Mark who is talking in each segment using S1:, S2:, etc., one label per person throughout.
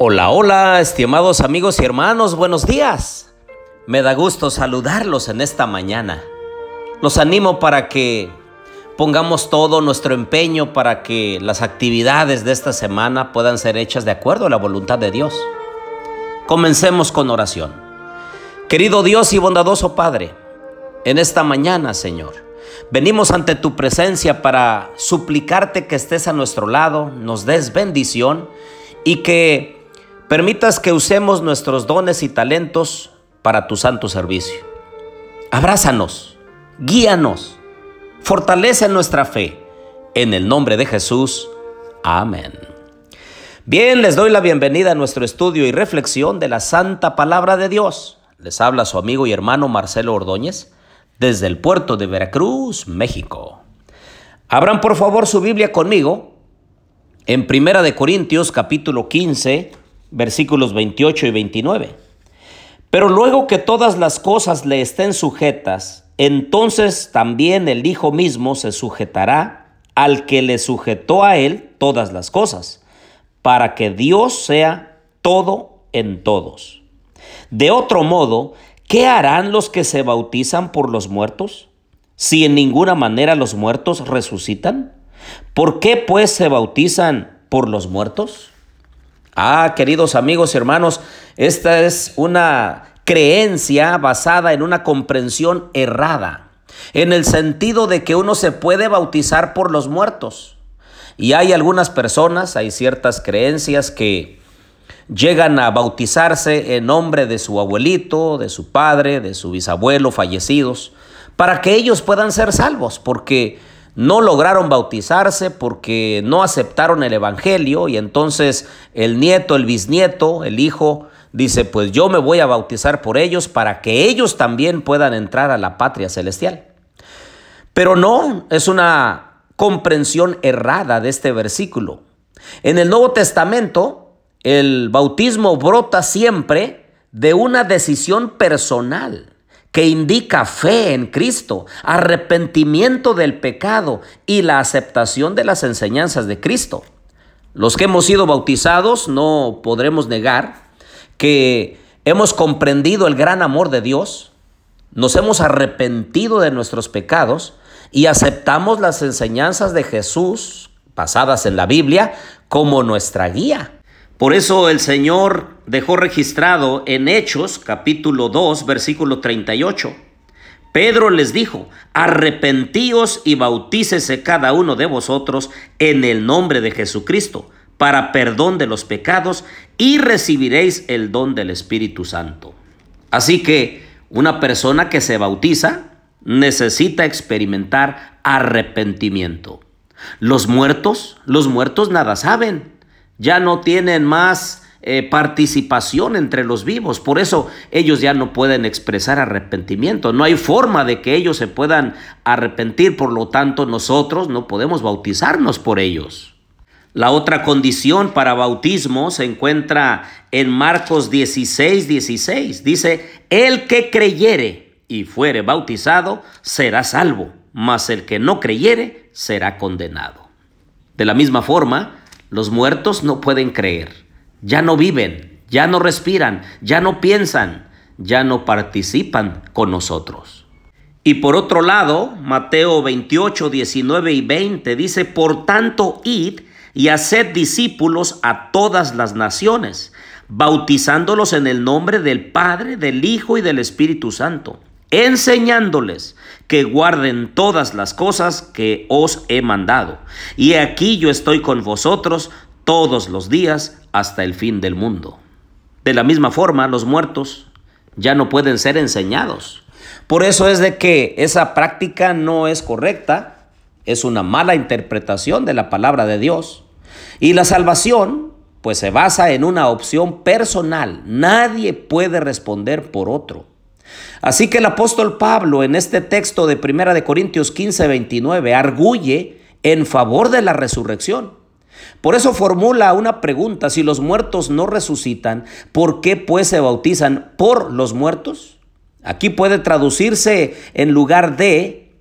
S1: Hola, hola, estimados amigos y hermanos, buenos días. Me da gusto saludarlos en esta mañana. Los animo para que pongamos todo nuestro empeño para que las actividades de esta semana puedan ser hechas de acuerdo a la voluntad de Dios. Comencemos con oración. Querido Dios y bondadoso Padre, en esta mañana, Señor, venimos ante tu presencia para suplicarte que estés a nuestro lado, nos des bendición y que permitas que usemos nuestros dones y talentos para tu santo servicio. Abrázanos, guíanos, fortalece nuestra fe. En el nombre de Jesús. Amén. Bien, les doy la bienvenida a nuestro estudio y reflexión de la Santa Palabra de Dios. Les habla su amigo y hermano Marcelo Ordóñez desde el puerto de Veracruz, México. Abran por favor su Biblia conmigo en Primera de Corintios capítulo 15, versículos 28 y 29. Pero luego que todas las cosas le estén sujetas, entonces también el Hijo mismo se sujetará al que le sujetó a él todas las cosas, para que Dios sea todo en todos. De otro modo, ¿qué harán los que se bautizan por los muertos? Si en ninguna manera los muertos resucitan, ¿por qué pues se bautizan por los muertos? Ah, queridos amigos y hermanos, esta es una creencia basada en una comprensión errada, en el sentido de que uno se puede bautizar por los muertos. Y hay algunas personas, hay ciertas creencias que llegan a bautizarse en nombre de su abuelito, de su padre, de su bisabuelo fallecidos, para que ellos puedan ser salvos, porque no lograron bautizarse porque no aceptaron el Evangelio y entonces el nieto, el bisnieto, el hijo, dice, pues yo me voy a bautizar por ellos para que ellos también puedan entrar a la patria celestial. Pero no, es una comprensión errada de este versículo. En el Nuevo Testamento, el bautismo brota siempre de una decisión personal que indica fe en Cristo, arrepentimiento del pecado y la aceptación de las enseñanzas de Cristo. Los que hemos sido bautizados no podremos negar que hemos comprendido el gran amor de Dios, nos hemos arrepentido de nuestros pecados y aceptamos las enseñanzas de Jesús basadas en la Biblia como nuestra guía. Por eso el Señor dejó registrado en Hechos capítulo 2 versículo 38. Pedro les dijo, arrepentíos y bautícese cada uno de vosotros en el nombre de Jesucristo para perdón de los pecados y recibiréis el don del Espíritu Santo. Así que una persona que se bautiza necesita experimentar arrepentimiento. Los muertos, los muertos nada saben ya no tienen más eh, participación entre los vivos. Por eso ellos ya no pueden expresar arrepentimiento. No hay forma de que ellos se puedan arrepentir. Por lo tanto, nosotros no podemos bautizarnos por ellos. La otra condición para bautismo se encuentra en Marcos 16, 16. Dice, el que creyere y fuere bautizado será salvo, mas el que no creyere será condenado. De la misma forma, los muertos no pueden creer, ya no viven, ya no respiran, ya no piensan, ya no participan con nosotros. Y por otro lado, Mateo 28, 19 y 20 dice, por tanto, id y haced discípulos a todas las naciones, bautizándolos en el nombre del Padre, del Hijo y del Espíritu Santo enseñándoles que guarden todas las cosas que os he mandado. Y aquí yo estoy con vosotros todos los días hasta el fin del mundo. De la misma forma, los muertos ya no pueden ser enseñados. Por eso es de que esa práctica no es correcta, es una mala interpretación de la palabra de Dios. Y la salvación, pues se basa en una opción personal. Nadie puede responder por otro. Así que el apóstol Pablo en este texto de 1 de Corintios 15, 29 arguye en favor de la resurrección. Por eso formula una pregunta, si los muertos no resucitan, ¿por qué pues se bautizan por los muertos? Aquí puede traducirse en lugar de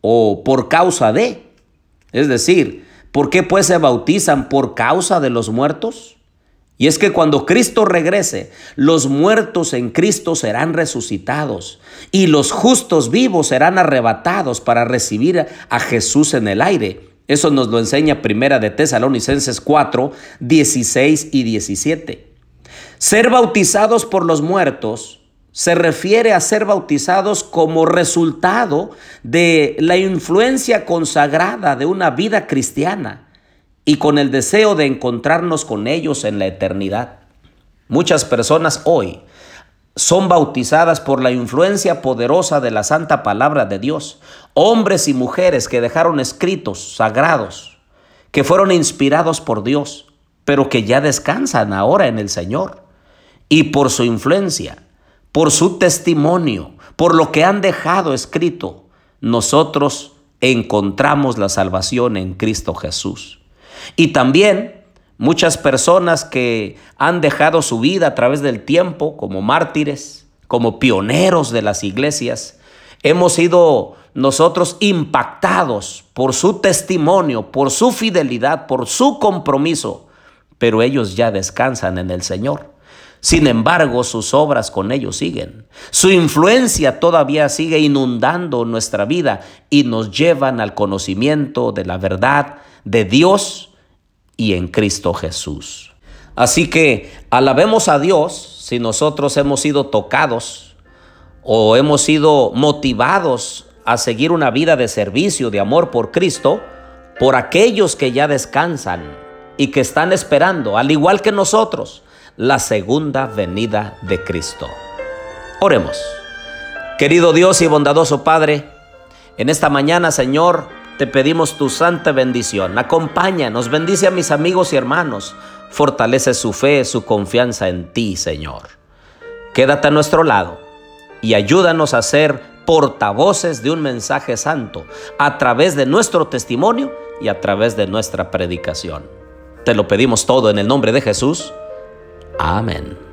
S1: o por causa de. Es decir, ¿por qué pues se bautizan por causa de los muertos? Y es que cuando Cristo regrese, los muertos en Cristo serán resucitados y los justos vivos serán arrebatados para recibir a Jesús en el aire. Eso nos lo enseña Primera de Tesalonicenses 4, 16 y 17. Ser bautizados por los muertos se refiere a ser bautizados como resultado de la influencia consagrada de una vida cristiana y con el deseo de encontrarnos con ellos en la eternidad. Muchas personas hoy son bautizadas por la influencia poderosa de la santa palabra de Dios, hombres y mujeres que dejaron escritos sagrados, que fueron inspirados por Dios, pero que ya descansan ahora en el Señor. Y por su influencia, por su testimonio, por lo que han dejado escrito, nosotros encontramos la salvación en Cristo Jesús. Y también muchas personas que han dejado su vida a través del tiempo como mártires, como pioneros de las iglesias, hemos sido nosotros impactados por su testimonio, por su fidelidad, por su compromiso, pero ellos ya descansan en el Señor. Sin embargo, sus obras con ellos siguen. Su influencia todavía sigue inundando nuestra vida y nos llevan al conocimiento de la verdad de Dios y en Cristo Jesús. Así que alabemos a Dios si nosotros hemos sido tocados o hemos sido motivados a seguir una vida de servicio, de amor por Cristo, por aquellos que ya descansan y que están esperando, al igual que nosotros, la segunda venida de Cristo. Oremos. Querido Dios y bondadoso Padre, en esta mañana, Señor, te pedimos tu santa bendición. Acompáñanos, bendice a mis amigos y hermanos. Fortalece su fe, su confianza en ti, Señor. Quédate a nuestro lado y ayúdanos a ser portavoces de un mensaje santo a través de nuestro testimonio y a través de nuestra predicación. Te lo pedimos todo en el nombre de Jesús. Amén.